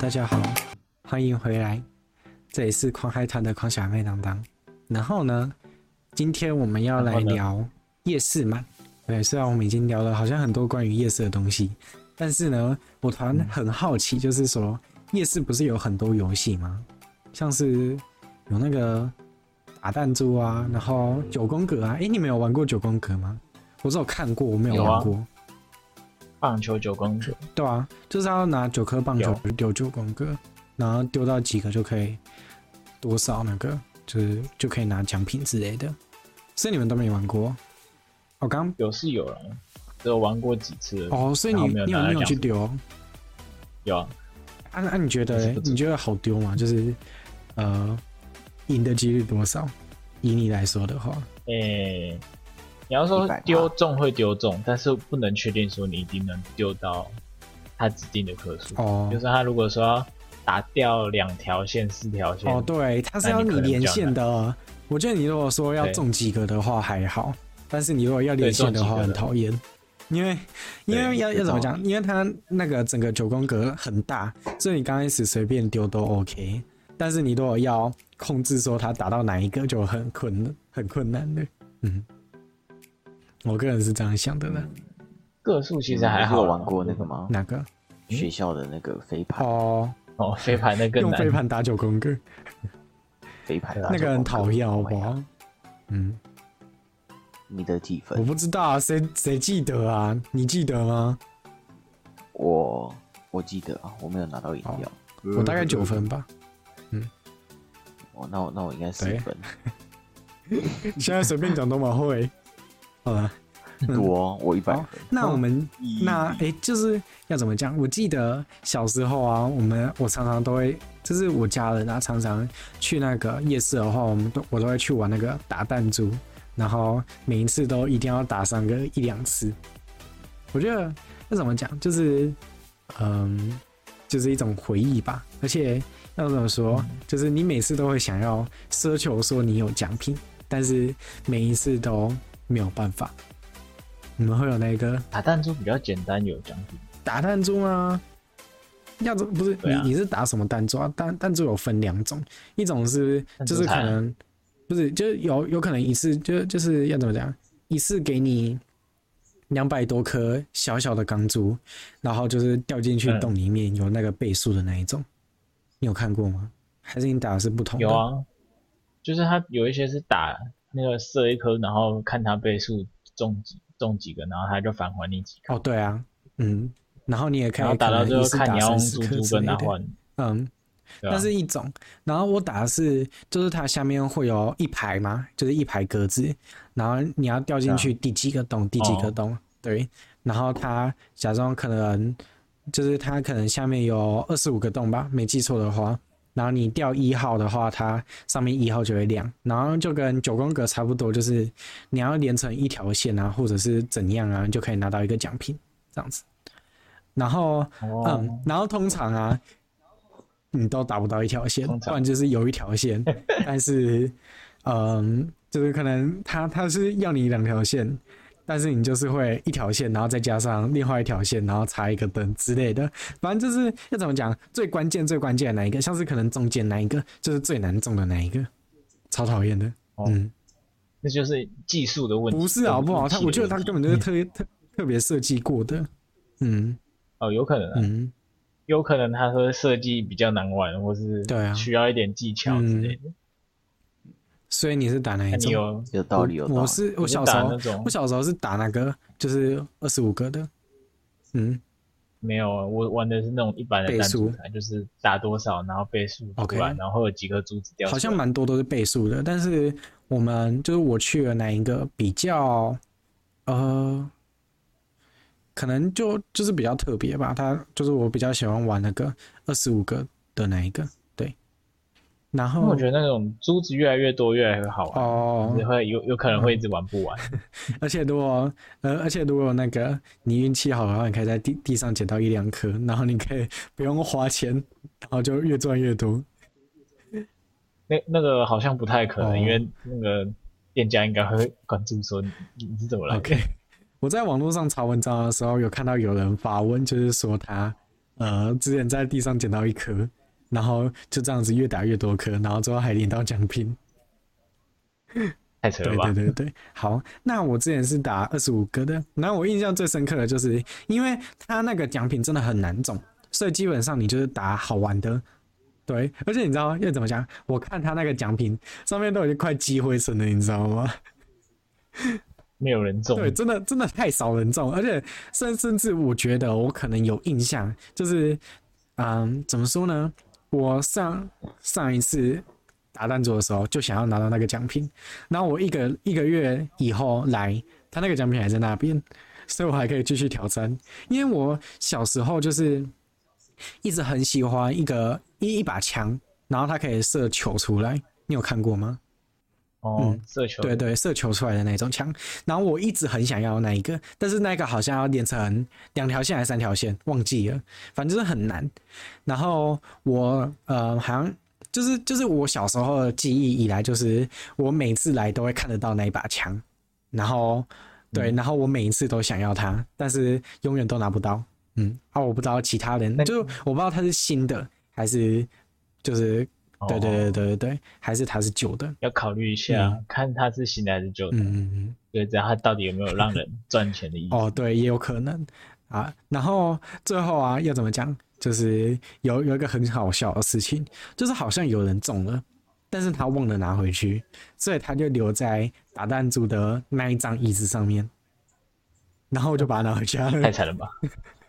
大家好，欢迎回来，这里是狂海团的狂小妹当当。然后呢，今天我们要来聊夜市嘛？对，虽然我们已经聊了好像很多关于夜市的东西，但是呢，我突然很好奇，就是说夜市不是有很多游戏吗？像是有那个打弹珠啊，然后九宫格啊。哎，你们有玩过九宫格吗？我只有看过，我没有玩过。棒球九宫格，对啊，就是要拿九颗棒球丢九宫格，然后丢到几个就可以多少那个，就是就可以拿奖品之类的。所以你们都没玩过？我、哦、刚有是有了，只有玩过几次哦。所以你你有没有去丢？有啊。那、啊、你觉得你觉得好丢吗？就是呃，赢的几率多少？以你来说的话，诶、欸。你要说丢中会丢中，但是不能确定说你一定能丢到他指定的颗数。哦，就是他如果说要打掉两条线、四条线，哦，对，他是要你连线的。我觉得你如果说要中几个的话还好，但是你如果要连线的话很讨厌，因为因为要要怎么讲？因为他那个整个九宫格很大，所以你刚开始随便丢都 OK，但是你如果要控制说他打到哪一个就很困很困难的，嗯。我个人是这样想的呢。个数其实还好。有玩过那个吗？哪个？学校的那个飞盘。哦哦，飞盘那个。用飞盘打九宫格。飞盘那个很讨厌，好不好？嗯。你的几分？我不知道啊，谁谁记得啊？你记得吗？我我记得啊，我没有拿到饮料。我大概九分吧。嗯。哦，那我那我应该十分。现在随便讲都蛮会。好了，多我一百。那我们那哎、欸，就是要怎么讲？我记得小时候啊，我们我常常都会，就是我家人啊，常常去那个夜市的话，我们都我都会去玩那个打弹珠，然后每一次都一定要打上个一两次。我觉得要怎么讲？就是嗯，就是一种回忆吧。而且要怎么说？就是你每次都会想要奢求说你有奖品，但是每一次都。没有办法，你们会有那个打弹珠比较简单，有奖品。打弹珠吗？要怎不是、啊、你？你是打什么弹珠啊？弹弹珠有分两种，一种是就是可能不是，就是有有可能一次就就是要怎么讲，一次给你两百多颗小小的钢珠，然后就是掉进去洞里面有那个倍数的那一种，你有看过吗？还是你打的是不同的？有啊，就是它有一些是打。那个射一颗，然后看它倍数中几中几个，然后它就返还你几颗。哦，对啊，嗯，然后你也可以打到最后看你要用珠珠跟它换。嗯，那是一种。然后我打的是，就是它下面会有一排嘛，就是一排格子，然后你要掉进去第几个洞，第几个洞，对。然后它假装可能就是它可能下面有二十五个洞吧，没记错的话。然后你掉一号的话，它上面一号就会亮，然后就跟九宫格差不多，就是你要连成一条线啊，或者是怎样啊，就可以拿到一个奖品这样子。然后，嗯，然后通常啊，你都达不到一条线，不然就是有一条线，但是，嗯，就是可能他他是要你两条线。但是你就是会一条线，然后再加上另外一条线，然后插一个灯之类的。反正就是要怎么讲，最关键、最关键的那一个，像是可能中间那一个，就是最难中的那一个，超讨厌的。哦、嗯，那就是技术的问题。不是好不好？他我觉得他根本就是特别、嗯、特特别设计过的。嗯，哦，有可能、啊。嗯，有可能他说设计比较难玩，或是对啊，需要一点技巧之类的。所以你是打哪一种？有有道理，有道理。我是我小时候，我小时候是打那个，就是二十五个的。嗯，没有，我玩的是那种一般的弹珠台，就是打多少，然后倍数，OK，然后有几个珠子掉。好像蛮多都是倍数的，但是我们就是我去了哪一个比较，呃，可能就就是比较特别吧。他就是我比较喜欢玩那个二十五个的那一个。然后我觉得那种珠子越来越多，越来越好玩哦，你会有有可能会一直玩不完。而且如果呃，而且如果那个你运气好的话，你可以在地地上捡到一两颗，然后你可以不用花钱，然后就越赚越多。那那个好像不太可能，哦、因为那个店家应该会关注说你你是怎么来。OK，我在网络上查文章的时候，有看到有人发问，就是说他呃，之前在地上捡到一颗，然后就这样子越打越多颗，然后最后还领到奖品。太扯了吧？对对对对，好，那我之前是打二十五颗的，然后我印象最深刻的就是，因为他那个奖品真的很难中，所以基本上你就是打好玩的。对，而且你知道要怎么讲？我看他那个奖品上面都已经快积灰尘了，你知道吗？没有人中，对，真的真的太少人中，而且甚甚至我觉得我可能有印象，就是嗯，怎么说呢？我上上一次打弹珠的时候就想要拿到那个奖品，然后我一个一个月以后来，他那个奖品还在那边，所以我还可以继续挑战，因为我小时候就是。一直很喜欢一个一一把枪，然后它可以射球出来，你有看过吗？哦，嗯、射球，对对，射球出来的那种枪。然后我一直很想要那一个，但是那个好像要连成两条线还是三条线，忘记了，反正就是很难。然后我呃，好像就是就是我小时候的记忆以来，就是我每次来都会看得到那一把枪，然后对，然后我每一次都想要它，但是永远都拿不到。嗯啊，我不知道其他人，就我不知道它是新的还是就是，对对对对对，还是它是旧的，要考虑一下，嗯、看它是新的还是旧的。嗯嗯嗯，对，这样它到底有没有让人赚钱的意思？哦，对，也有可能啊。然后最后啊，要怎么讲？就是有有一个很好笑的事情，就是好像有人中了，但是他忘了拿回去，所以他就留在打弹珠的那一张椅子上面，然后我就把它拿回家了。太惨了吧！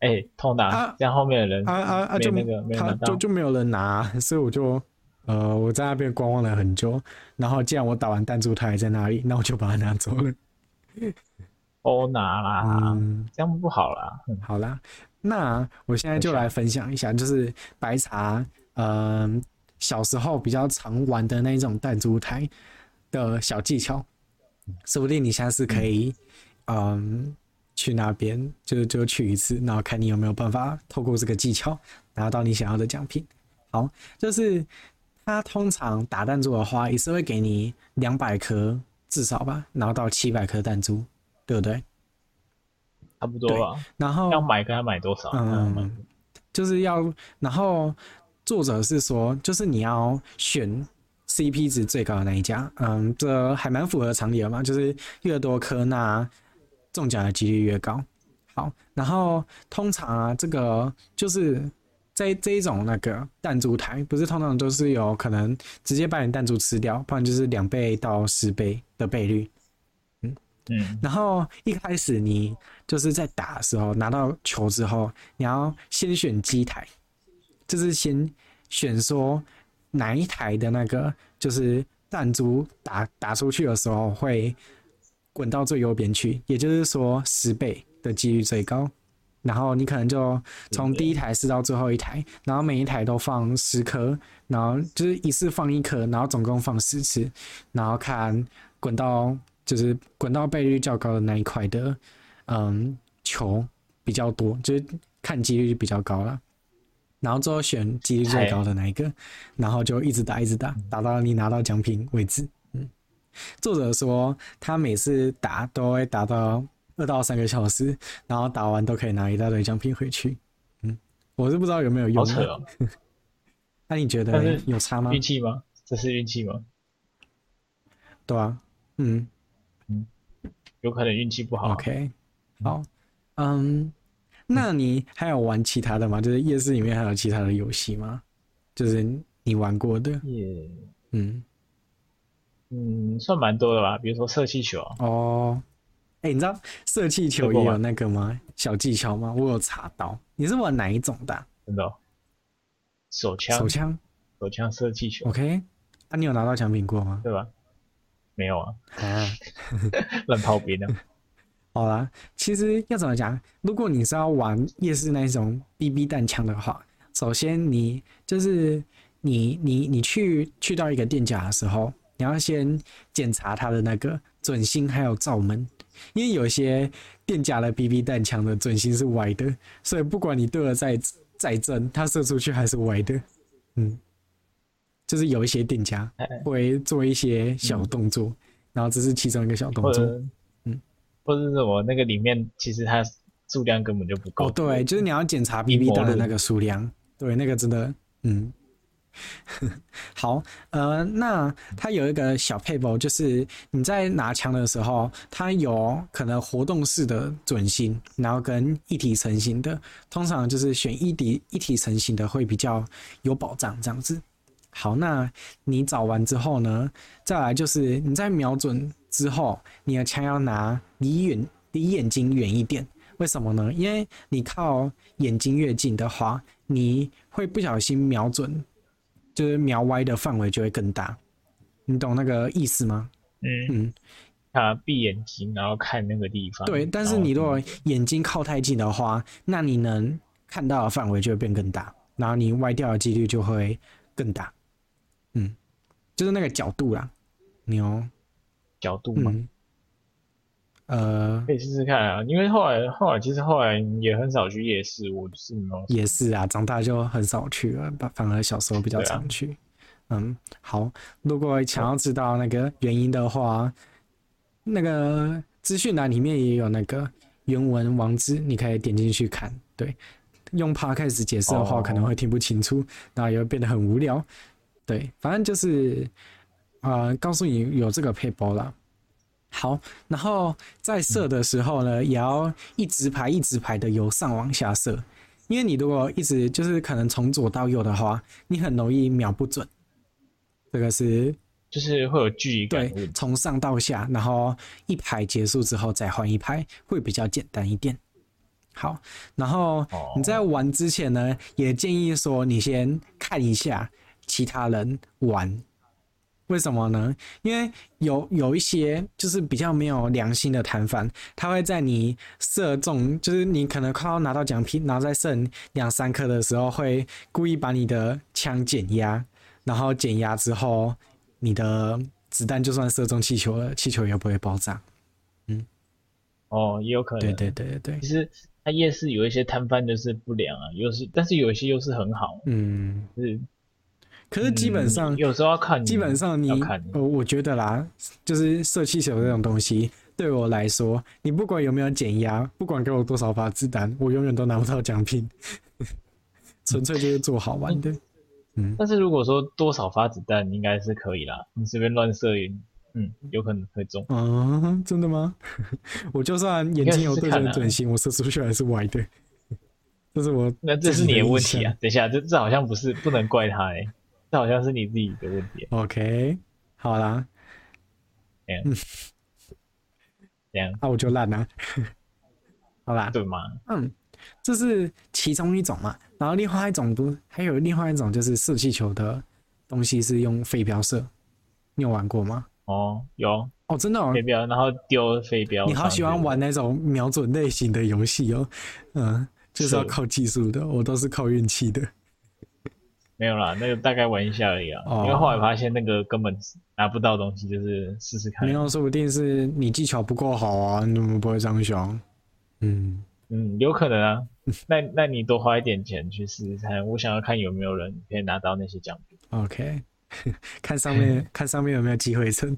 哎、欸，偷拿，啊、这样后面的人啊啊啊，就那个没拿就就没有人拿，所以我就呃我在那边观望了很久，然后既然我打完弹珠他还在那里，那我就把它拿走了。偷拿啦，嗯，这样不好啦。好啦，那我现在就来分享一下，就是白茶，嗯、呃，小时候比较常玩的那种弹珠台的小技巧，说不定你下次可以，嗯。呃去那边就就去一次，然后看你有没有办法透过这个技巧拿到你想要的奖品。好，就是他通常打弹珠的话，也是会给你两百颗至少吧，然后到七百颗弹珠，对不对？差不多吧。然后要买，跟他买多少？嗯，就是要。然后作者是说，就是你要选 CP 值最高的那一家。嗯，这还蛮符合常理的嘛，就是越多颗那。中奖的几率越高，好，然后通常啊，这个就是在这一种那个弹珠台，不是通常都是有可能直接把你弹珠吃掉，不然就是两倍到十倍的倍率，嗯。嗯，然后一开始你就是在打的时候拿到球之后，你要先选机台，就是先选说哪一台的那个就是弹珠打打出去的时候会。滚到最右边去，也就是说十倍的几率最高。然后你可能就从第一台试到最后一台，然后每一台都放十颗，然后就是一次放一颗，然后总共放十次，然后看滚到就是滚到倍率较高的那一块的，嗯，球比较多，就是看几率就比较高了。然后最后选几率最高的那一个，然后就一直打，一直打，打到你拿到奖品为止。作者说，他每次打都会打到二到三个小时，然后打完都可以拿一大堆奖品回去。嗯，我是不知道有没有用。好扯哦。那你觉得有差吗？运气吗？这是运气吗？对啊。嗯嗯，有可能运气不好。OK，好。嗯，那你还有玩其他的吗？就是夜市里面还有其他的游戏吗？就是你玩过的。嗯。嗯，算蛮多的吧，比如说射气球哦。哎、欸，你知道射气球也有那个吗？小技巧吗？我有查到。你是玩哪一种的、啊？真的、哦？手枪？手枪？手枪射气球？OK。那、啊、你有拿到奖品过吗？对吧？没有啊。啊，乱炮兵的。好啦，其实要怎么讲？如果你是要玩夜市那种 BB 弹枪的话，首先你就是你你你去去到一个店家的时候。你要先检查它的那个准心还有罩门，因为有些店家的 BB 弹枪的准心是歪的，所以不管你对了再再正，它射出去还是歪的。嗯，就是有一些店家会做一些小动作，然后这是其中一个小动作。嗯，或者是我那个里面其实它数量根本就不够。哦，对，就是你要检查 BB 弹的那个数量，对，那个真的，嗯。好，呃，那它有一个小撇步，就是你在拿枪的时候，它有可能活动式的准星，然后跟一体成型的，通常就是选一体一体成型的会比较有保障，这样子。好，那你找完之后呢，再来就是你在瞄准之后，你的枪要拿离远离眼睛远一点，为什么呢？因为你靠眼睛越近的话，你会不小心瞄准。就是瞄歪的范围就会更大，你懂那个意思吗？嗯嗯，他闭眼睛然后看那个地方。对，但是你如果眼睛靠太近的话，那你能看到的范围就会变更大，然后你歪掉的几率就会更大。嗯，就是那个角度啦，牛角度吗？嗯呃，可以试试看啊，因为后来后来其实后来也很少去夜市，我是夜市啊，长大就很少去了，反而小时候比较常去。啊、嗯，好，如果想要知道那个原因的话，那个资讯栏里面也有那个原文网址，你可以点进去看。对，用 Podcast 解释的话可能会听不清楚，哦、然后也会变得很无聊。对，反正就是啊、呃，告诉你有这个配包啦。好，然后在射的时候呢，也要一直排一直排的由上往下射，因为你如果一直就是可能从左到右的话，你很容易瞄不准。这个是就是会有距离感。对，从上到下，然后一排结束之后再换一排，会比较简单一点。好，然后你在玩之前呢，也建议说你先看一下其他人玩。为什么呢？因为有有一些就是比较没有良心的摊贩，他会在你射中，就是你可能快要拿到奖品，然后再剩两三颗的时候，会故意把你的枪减压，然后减压之后，你的子弹就算射中气球了，气球也不会爆炸。嗯，哦，也有可能。对对对对对。其实它夜市有一些摊贩就是不良啊，又是，但是有一些又是很好。嗯，是。可是基本上、嗯、有时候要看，基本上你，我我觉得啦，就是射气球这种东西，对我来说，你不管有没有减压，不管给我多少发子弹，我永远都拿不到奖品，纯粹就是做好玩的。嗯，但是如果说多少发子弹，应该是可以啦，你随便乱射，嗯，有可能会中。啊，真的吗？我就算眼睛有对准准心，我射出去还是歪的。这是我，那这是你的问题啊！等一下，这这好像不是，不能怪他哎、欸。这好像是你自己的问题。OK，好啦，嗯，这样，那我就烂了。好啦，对吗？嗯，这是其中一种嘛。然后另外一种不，还有另外一种就是射气球的东西是用飞镖射。你有玩过吗？哦，有哦，真的哦，飞镖，然后丢飞镖。你好喜欢玩那种瞄准类型的游戏哦。嗯，就是要靠技术的，我都是靠运气的。没有啦，那个大概玩一下而已啊。哦、因为后来发现那个根本拿不到东西，就是试试看。没有，说不定是你技巧不够好啊，你怎么不会这样想？嗯嗯，有可能啊。那那你多花一点钱去试试看，我想要看有没有人可以拿到那些奖品。OK，看上面看上面有没有机会成。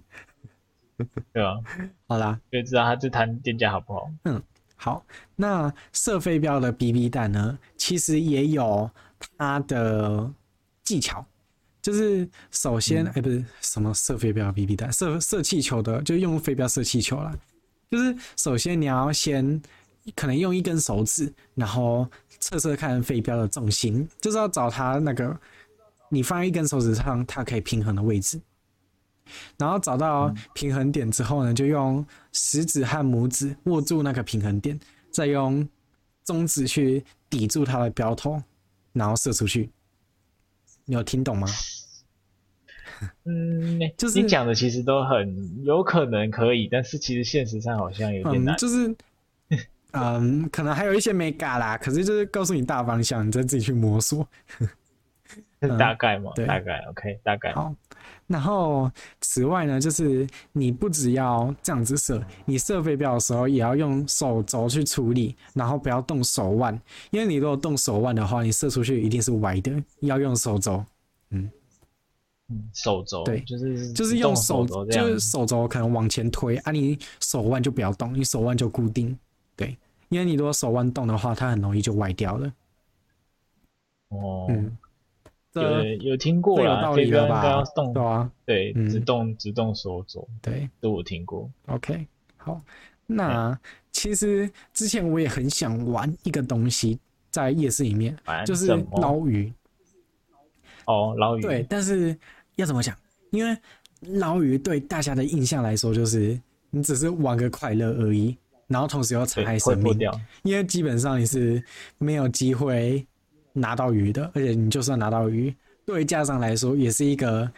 对啊，好啦，就知道他这摊店家好不好。嗯，好。那射飞镖的 BB 弹呢，其实也有它的。技巧就是首先，哎、嗯欸，不是什么射飞镖 BB 弹，射射气球的，就用飞镖射气球啦。就是首先你要先可能用一根手指，然后测测看飞镖的重心，就是要找它那个你放一根手指上它可以平衡的位置。然后找到平衡点之后呢，就用食指和拇指握住那个平衡点，再用中指去抵住它的标头，然后射出去。你有听懂吗？嗯，就是你讲的其实都很有可能可以，但是其实现实上好像有点难。嗯、就是，嗯，可能还有一些没嘎啦。可是就是告诉你大方向，你再自己去摸索。是大概嘛？对，大概 OK，大概。好，然后此外呢，就是你不只要这样子射，你射飞镖的时候也要用手肘去处理，然后不要动手腕，因为你如果动手腕的话，你射出去一定是歪的，要用手肘。嗯嗯，手肘对，就是就是用手，手就是手肘可能往前推啊，你手腕就不要动，你手腕就固定。对，因为你如果手腕动的话，它很容易就歪掉了。哦，嗯，有有听过啦，有道理了吧？要动对啊，对，直动直动手肘，对，都有听过。OK，好，那其实之前我也很想玩一个东西，在夜市里面，就是捞鱼。哦，捞鱼。对，但是要怎么讲？因为捞鱼对大家的印象来说，就是你只是玩个快乐而已，然后同时又残害生命。因为基本上你是没有机会拿到鱼的，而且你就算拿到鱼，对家长来说也是一个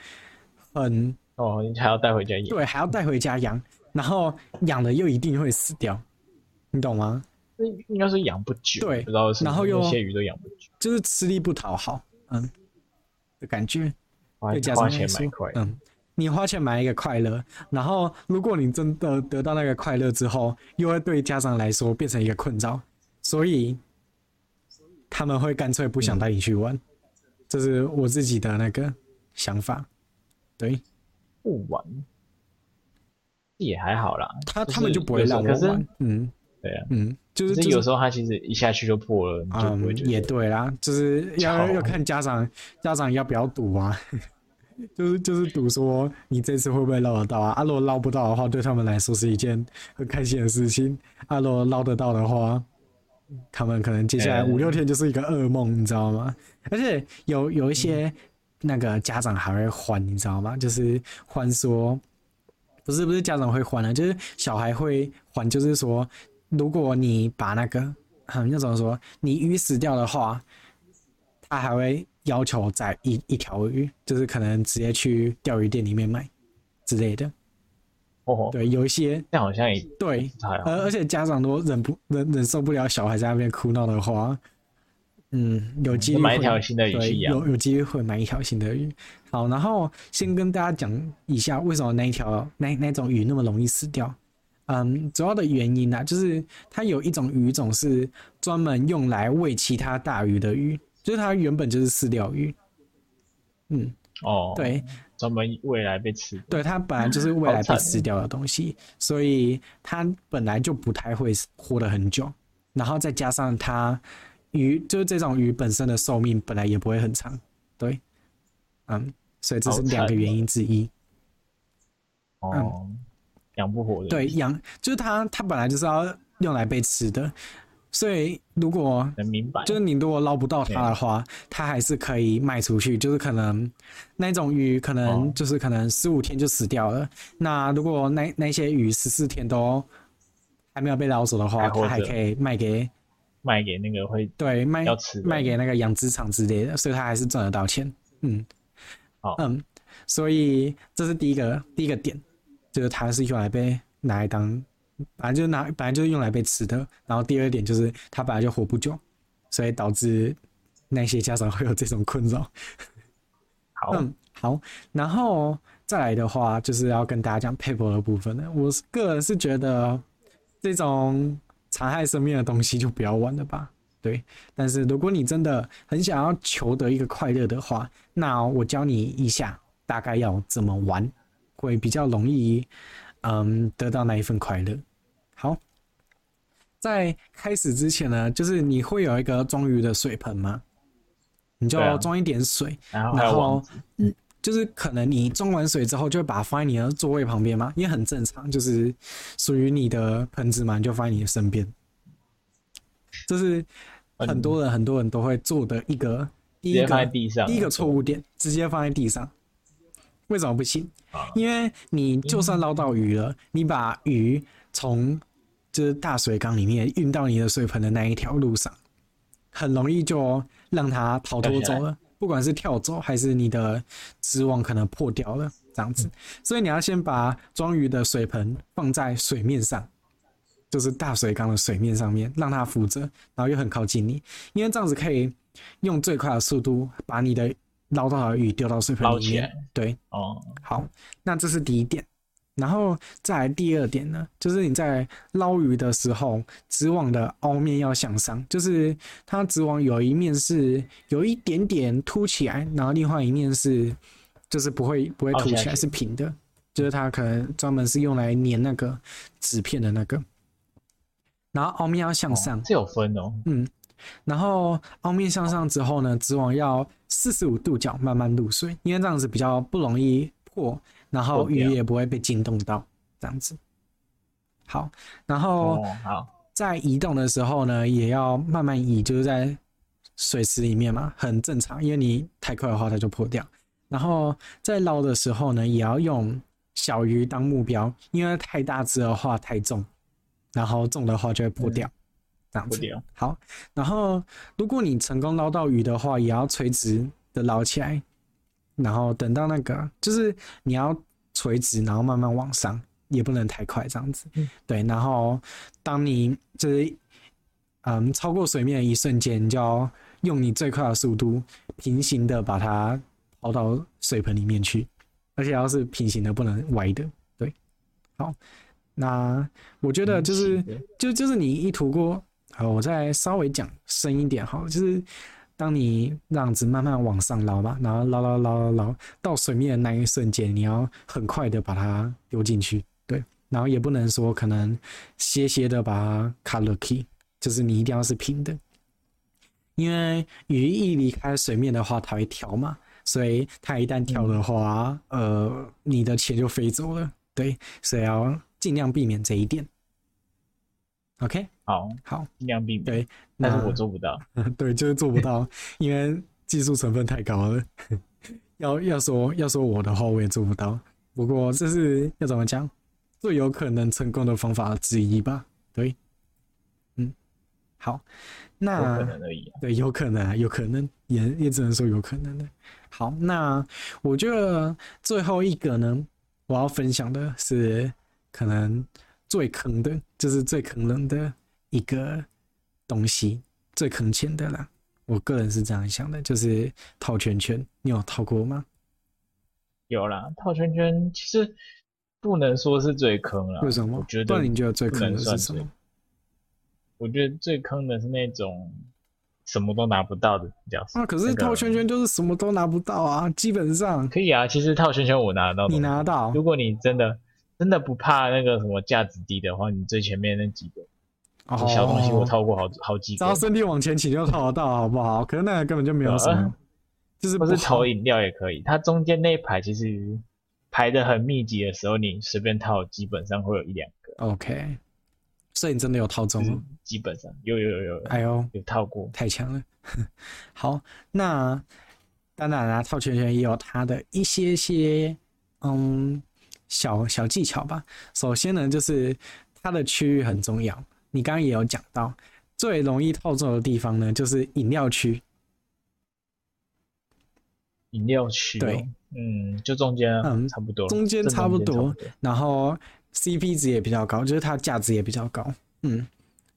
很哦，你还要带回家养。对，还要带回家养，然后养了又一定会死掉，你懂吗？应该是养不久。对，不知道是然后又那些鱼都养不久，就是吃力不讨好，嗯。的感觉，花钱买快乐，嗯，你花钱买一个快乐，然后如果你真的得到那个快乐之后，又会对家长来说变成一个困扰，所以他们会干脆不想带你去玩，这是我自己的那个想法。对，不玩。也还好啦，他他们就不会让我玩，嗯，对啊，嗯。就是有时候他其实一下去就破了，嗯，也对啦，就是要要看家长家长要不要赌啊，就是就是赌说你这次会不会捞得到啊？啊，如果捞不到的话，对他们来说是一件很开心的事情；啊，如果捞得到的话，他们可能接下来五六天就是一个噩梦，你知道吗？而且有有一些那个家长还会欢，你知道吗？就是欢说，不是不是家长会欢啊，就是小孩会欢，就是说。如果你把那个，嗯，那怎么说？你鱼死掉的话，他还会要求宰一一条鱼，就是可能直接去钓鱼店里面买之类的。哦，对，有一些，那好像也对，而而且家长都忍不忍忍受不了小孩在那边哭闹的话，嗯，有机会买一条新的鱼去养，有有机会会买一条新的鱼。好，然后先跟大家讲一下，为什么那一条那那种鱼那么容易死掉。嗯，主要的原因呢、啊，就是它有一种鱼种是专门用来喂其他大鱼的鱼，就是它原本就是饲料鱼。嗯，哦，对，专门未来被吃。对，它本来就是未来被吃掉的东西，所以它本来就不太会活得很久。然后再加上它鱼，就是这种鱼本身的寿命本来也不会很长。对，嗯，所以这是两个原因之一。哦。嗯养不活的，对，养就是它，它本来就是要用来被吃的，所以如果能明白，就是你如果捞不到它的话，它还是可以卖出去，就是可能那种鱼可能就是可能十五天就死掉了，哦、那如果那那些鱼十四天都还没有被捞走的话，它还可以卖给卖给那个会对卖要吃卖给那个养殖场之类的，所以它还是赚得到钱，嗯，好，嗯，所以这是第一个第一个点。就是它是用来被拿来当，本来就拿，本来就是用来被吃的。然后第二点就是它本来就活不久，所以导致那些家长会有这种困扰。好，嗯，好。然后再来的话，就是要跟大家讲 paper 的部分了。我个人是觉得这种残害生命的东西就不要玩了吧。对，但是如果你真的很想要求得一个快乐的话，那我教你一下，大概要怎么玩。会比较容易，嗯，得到那一份快乐。好，在开始之前呢，就是你会有一个装鱼的水盆吗？你就装一点水，啊、然后嗯，就是可能你装完水之后，就会把它放在你的座位旁边嘛，也很正常，就是属于你的盆子嘛，你就放在你的身边。这是很多人很多人都会做的一个第一个第一个错误点，直接放在地上。为什么不行？因为你就算捞到鱼了，你把鱼从就是大水缸里面运到你的水盆的那一条路上，很容易就让它逃脱走了。不管是跳走还是你的织网可能破掉了，这样子。所以你要先把装鱼的水盆放在水面上，就是大水缸的水面上面，让它浮着，然后又很靠近你，因为这样子可以用最快的速度把你的。捞到的鱼丢到水盆里面，对，哦，好，那这是第一点，然后再来第二点呢，就是你在捞鱼的时候，纸网的凹面要向上，就是它纸网有一面是有一点点凸起来，然后另外一面是就是不会不会凸起来，是平的，就是它可能专门是用来粘那个纸片的那个，然后凹面要向上，这有分哦。嗯，然后凹面向上之后呢，织网要四十五度角慢慢入水，因为这样子比较不容易破，然后鱼也不会被惊动到，这样子。好，然后在移动的时候呢，也要慢慢移，就是在水池里面嘛，很正常，因为你太快的话它就破掉。然后在捞的时候呢，也要用小鱼当目标，因为太大只的话太重。然后重的话就会破掉，嗯、这样子。好，然后如果你成功捞到鱼的话，也要垂直的捞起来，然后等到那个就是你要垂直，然后慢慢往上，也不能太快，这样子。嗯、对，然后当你就是嗯超过水面的一瞬间，你就要用你最快的速度平行的把它抛到水盆里面去，而且要是平行的，不能歪的。对，好。那我觉得就是，就就是你一涂过，好，我再稍微讲深一点好，就是当你这样子慢慢往上捞吧，然后捞捞捞捞捞到水面的那一瞬间，你要很快的把它丢进去，对，然后也不能说可能斜斜的把它卡了 key，就是你一定要是平的，因为鱼一离开水面的话，它会跳嘛，所以它一旦跳的话，呃，你的钱就飞走了，对，所以要。尽量避免这一点。OK，好，好，尽量避免。对，但是我做不到。对，就是做不到，因为技术成分太高了。要要说要说我的话，我也做不到。不过这是要怎么讲？最有可能成功的方法之一吧？对，嗯，好，那有可能而已啊。对，有可能，有可能，也也只能说有可能的。好，那我觉得最后一个呢，我要分享的是。可能最坑的，就是最坑人的一个东西，最坑钱的啦。我个人是这样想的，就是套圈圈。你有套过吗？有啦，套圈圈其实不能说是最坑了。为什么？我觉得那你觉得最坑的是什么？我觉得最坑的是那种什么都拿不到的比较那。啊，可是套圈圈就是什么都拿不到啊，基本上可以啊。其实套圈圈我拿得到，你拿得到。如果你真的。真的不怕那个什么价值低的话，你最前面那几个哦小东西我套过好好几个，只要身体往前倾就套得到，好不好？可是那个根本就没有什么，啊、就是不是投饮料也可以。它中间那一排其实排的很密集的时候，你随便套基本上会有一两个。OK，所以你真的有套中吗？基本上有有有有，哎呦，有套过，太强了。好，那当然啦，套圈圈也有它的一些些嗯。小小技巧吧。首先呢，就是它的区域很重要。你刚刚也有讲到，最容易套中的地方呢，就是饮料区。饮料区、哦，对，嗯，就中间，嗯，差不多，中间差不多。然后 CP 值也比较高，就是它价值也比较高，嗯，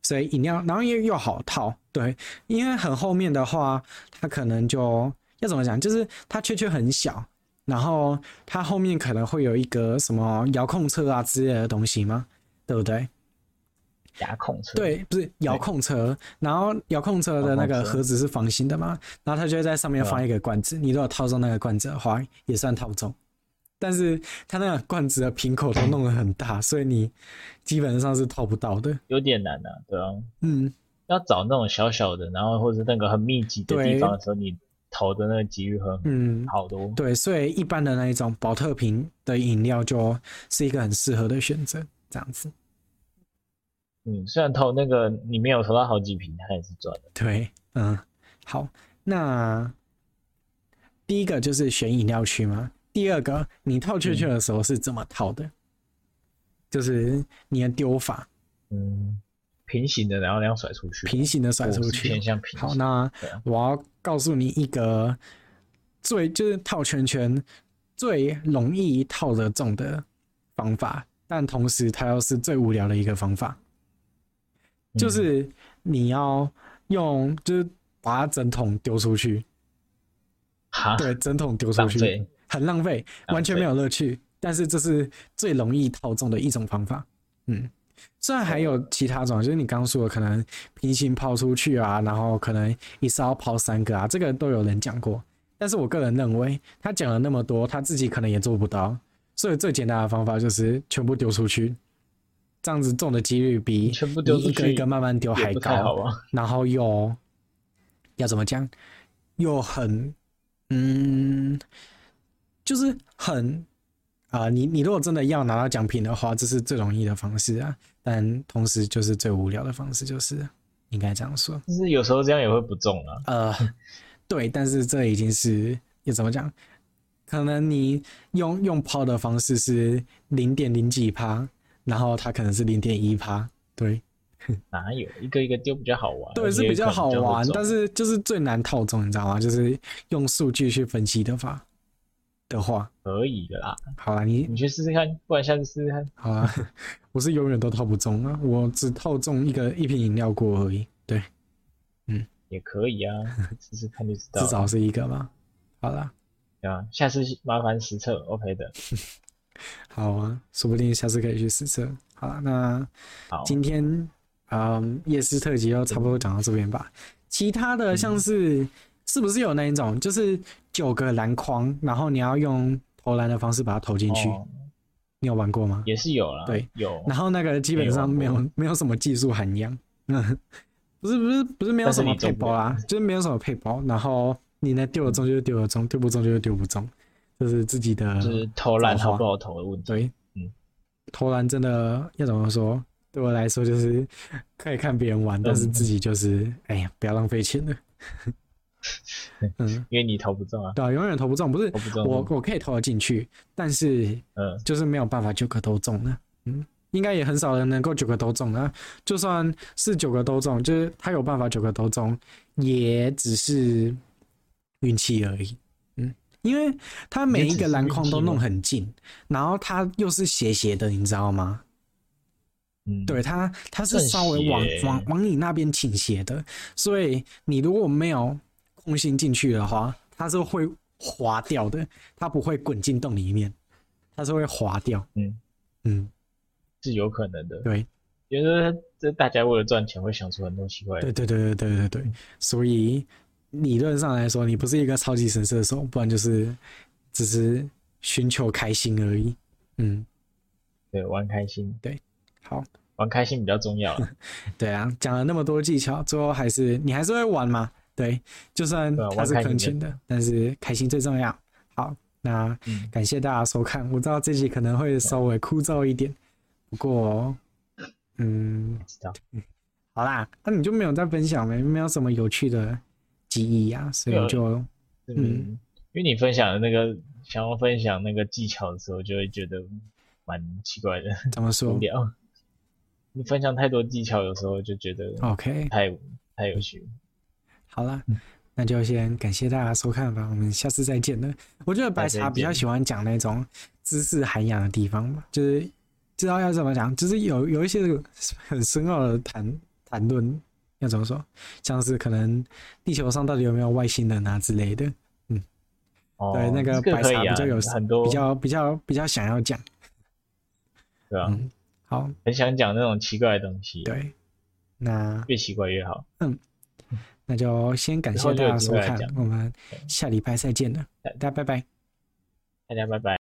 所以饮料，然后又又好套，对，因为很后面的话，它可能就要怎么讲，就是它圈圈很小。然后它后面可能会有一个什么遥控车啊之类的东西吗？对不对？遥控车？对，不是遥控车。然后遥控车的那个盒子是方形的嘛？然后它就会在上面放一个罐子。你如果套中那个罐子的话，也算套中。但是它那个罐子的瓶口都弄得很大，所以你基本上是套不到的。有点难啊，对啊。嗯，要找那种小小的，然后或者那个很密集的地方的时候，你。投的那个几率很嗯好多，对，所以一般的那一种保特瓶的饮料就是一个很适合的选择，这样子。嗯，虽然投那个你没有投到好几瓶，他也是赚的。对，嗯，好，那第一个就是选饮料区嘛。第二个，你套圈圈的时候是怎么套的？嗯、就是你的丢法，嗯。平行的，然后那样甩出去。平行的甩出去，偏向平行。好，那我要告诉你一个最就是套圈圈最容易套得中的方法，但同时它又是最无聊的一个方法，就是你要用就是把它整桶丢出去。哈？对，整桶丢出去，很浪费，完全没有乐趣。但是这是最容易套中的一种方法。嗯。虽然还有其他种，就是你刚刚说的，可能平行抛出去啊，然后可能一次要抛三个啊，这个都有人讲过。但是我个人认为，他讲了那么多，他自己可能也做不到。所以最简单的方法就是全部丢出去。这样子中的几率比你一个一个慢慢丢还高，然后又要怎么讲，又很嗯，就是很啊、呃，你你如果真的要拿到奖品的话，这是最容易的方式啊，但同时就是最无聊的方式，就是应该这样说。就是有时候这样也会不中啊。呃，对，但是这已经是要怎么讲？可能你用用抛的方式是零点零几趴。然后它可能是零点一趴，对，哪有一个一个丢比较好玩？对，是比较好玩，但是就是最难套中，你知道吗？就是用数据去分析的话，的话可以的啦。好啦，你你去试试看，不然下次试试看。好啊，我是永远都套不中啊，我只套中一个一瓶饮料过而已。对，嗯，也可以啊，试试看就知道。至少是一个嘛。好啦，对啊，下次麻烦实测，OK 的。好啊，说不定下次可以去实测。好了，那今天嗯夜市特辑就差不多讲到这边吧。其他的像是是不是有那一种，就是九个篮筐，然后你要用投篮的方式把它投进去？你有玩过吗？也是有啦，对，有。然后那个基本上没有没有什么技术含量，嗯，不是不是不是没有什么配包啦，就是没有什么配包。然后你那丢得中就是丢得中，丢不中就是丢不中。就是自己的，就是投篮好不好投的问题。对，嗯，投篮真的要怎么说？对我来说，就是可以看别人玩，但是自己就是，哎呀，不要浪费钱了。嗯，因为你投不中啊。对，永远投不中。不是，我我可以投得进去，但是，嗯，就是没有办法九个都中的。嗯，应该也很少人能够九个都中的。就算是九个都中，就是他有办法九个都中，也只是运气而已。因为它每一个篮筐都弄很近，然后它又是斜斜的，你知道吗？嗯，对，它它是稍微往往往你那边倾斜的，所以你如果没有空心进去的话，它是会滑掉的，它不会滚进洞里面，它是会滑掉。嗯嗯，是有可能的。对，觉得这大家为了赚钱会想出很多奇怪的。对对对对对对对，所以。理论上来说，你不是一个超级神射手，不然就是只是寻求开心而已。嗯，对，玩开心，对，好，玩开心比较重要。对啊，讲了那么多技巧，最后还是你还是会玩嘛？对，就算它是坑钱的，的但是开心最重要。好，那感谢大家收看。我知道这集可能会稍微枯燥一点，不过，嗯，知道。好啦，那你就没有再分享没？没有什么有趣的。记忆啊，所以就嗯，嗯，因为你分享的那个想要分享那个技巧的时候，就会觉得蛮奇怪的。怎么说？无聊。你分享太多技巧，有时候就觉得 OK，太太有趣。好了，那就先感谢大家收看吧，我们下次再见了。我觉得白茶比较喜欢讲那种知识涵养的地方吧，就是知道要怎么讲，就是有有一些很深奥的谈谈论。要怎么说？像是可能地球上到底有没有外星人啊之类的，嗯，哦、对，那个白茶比较有很多比较比较比较想要讲，对啊、嗯，好，很想讲那种奇怪的东西，对，那越奇怪越好，嗯，那就先感谢大家收看，我们下礼拜再见了，大家拜拜，大家拜拜。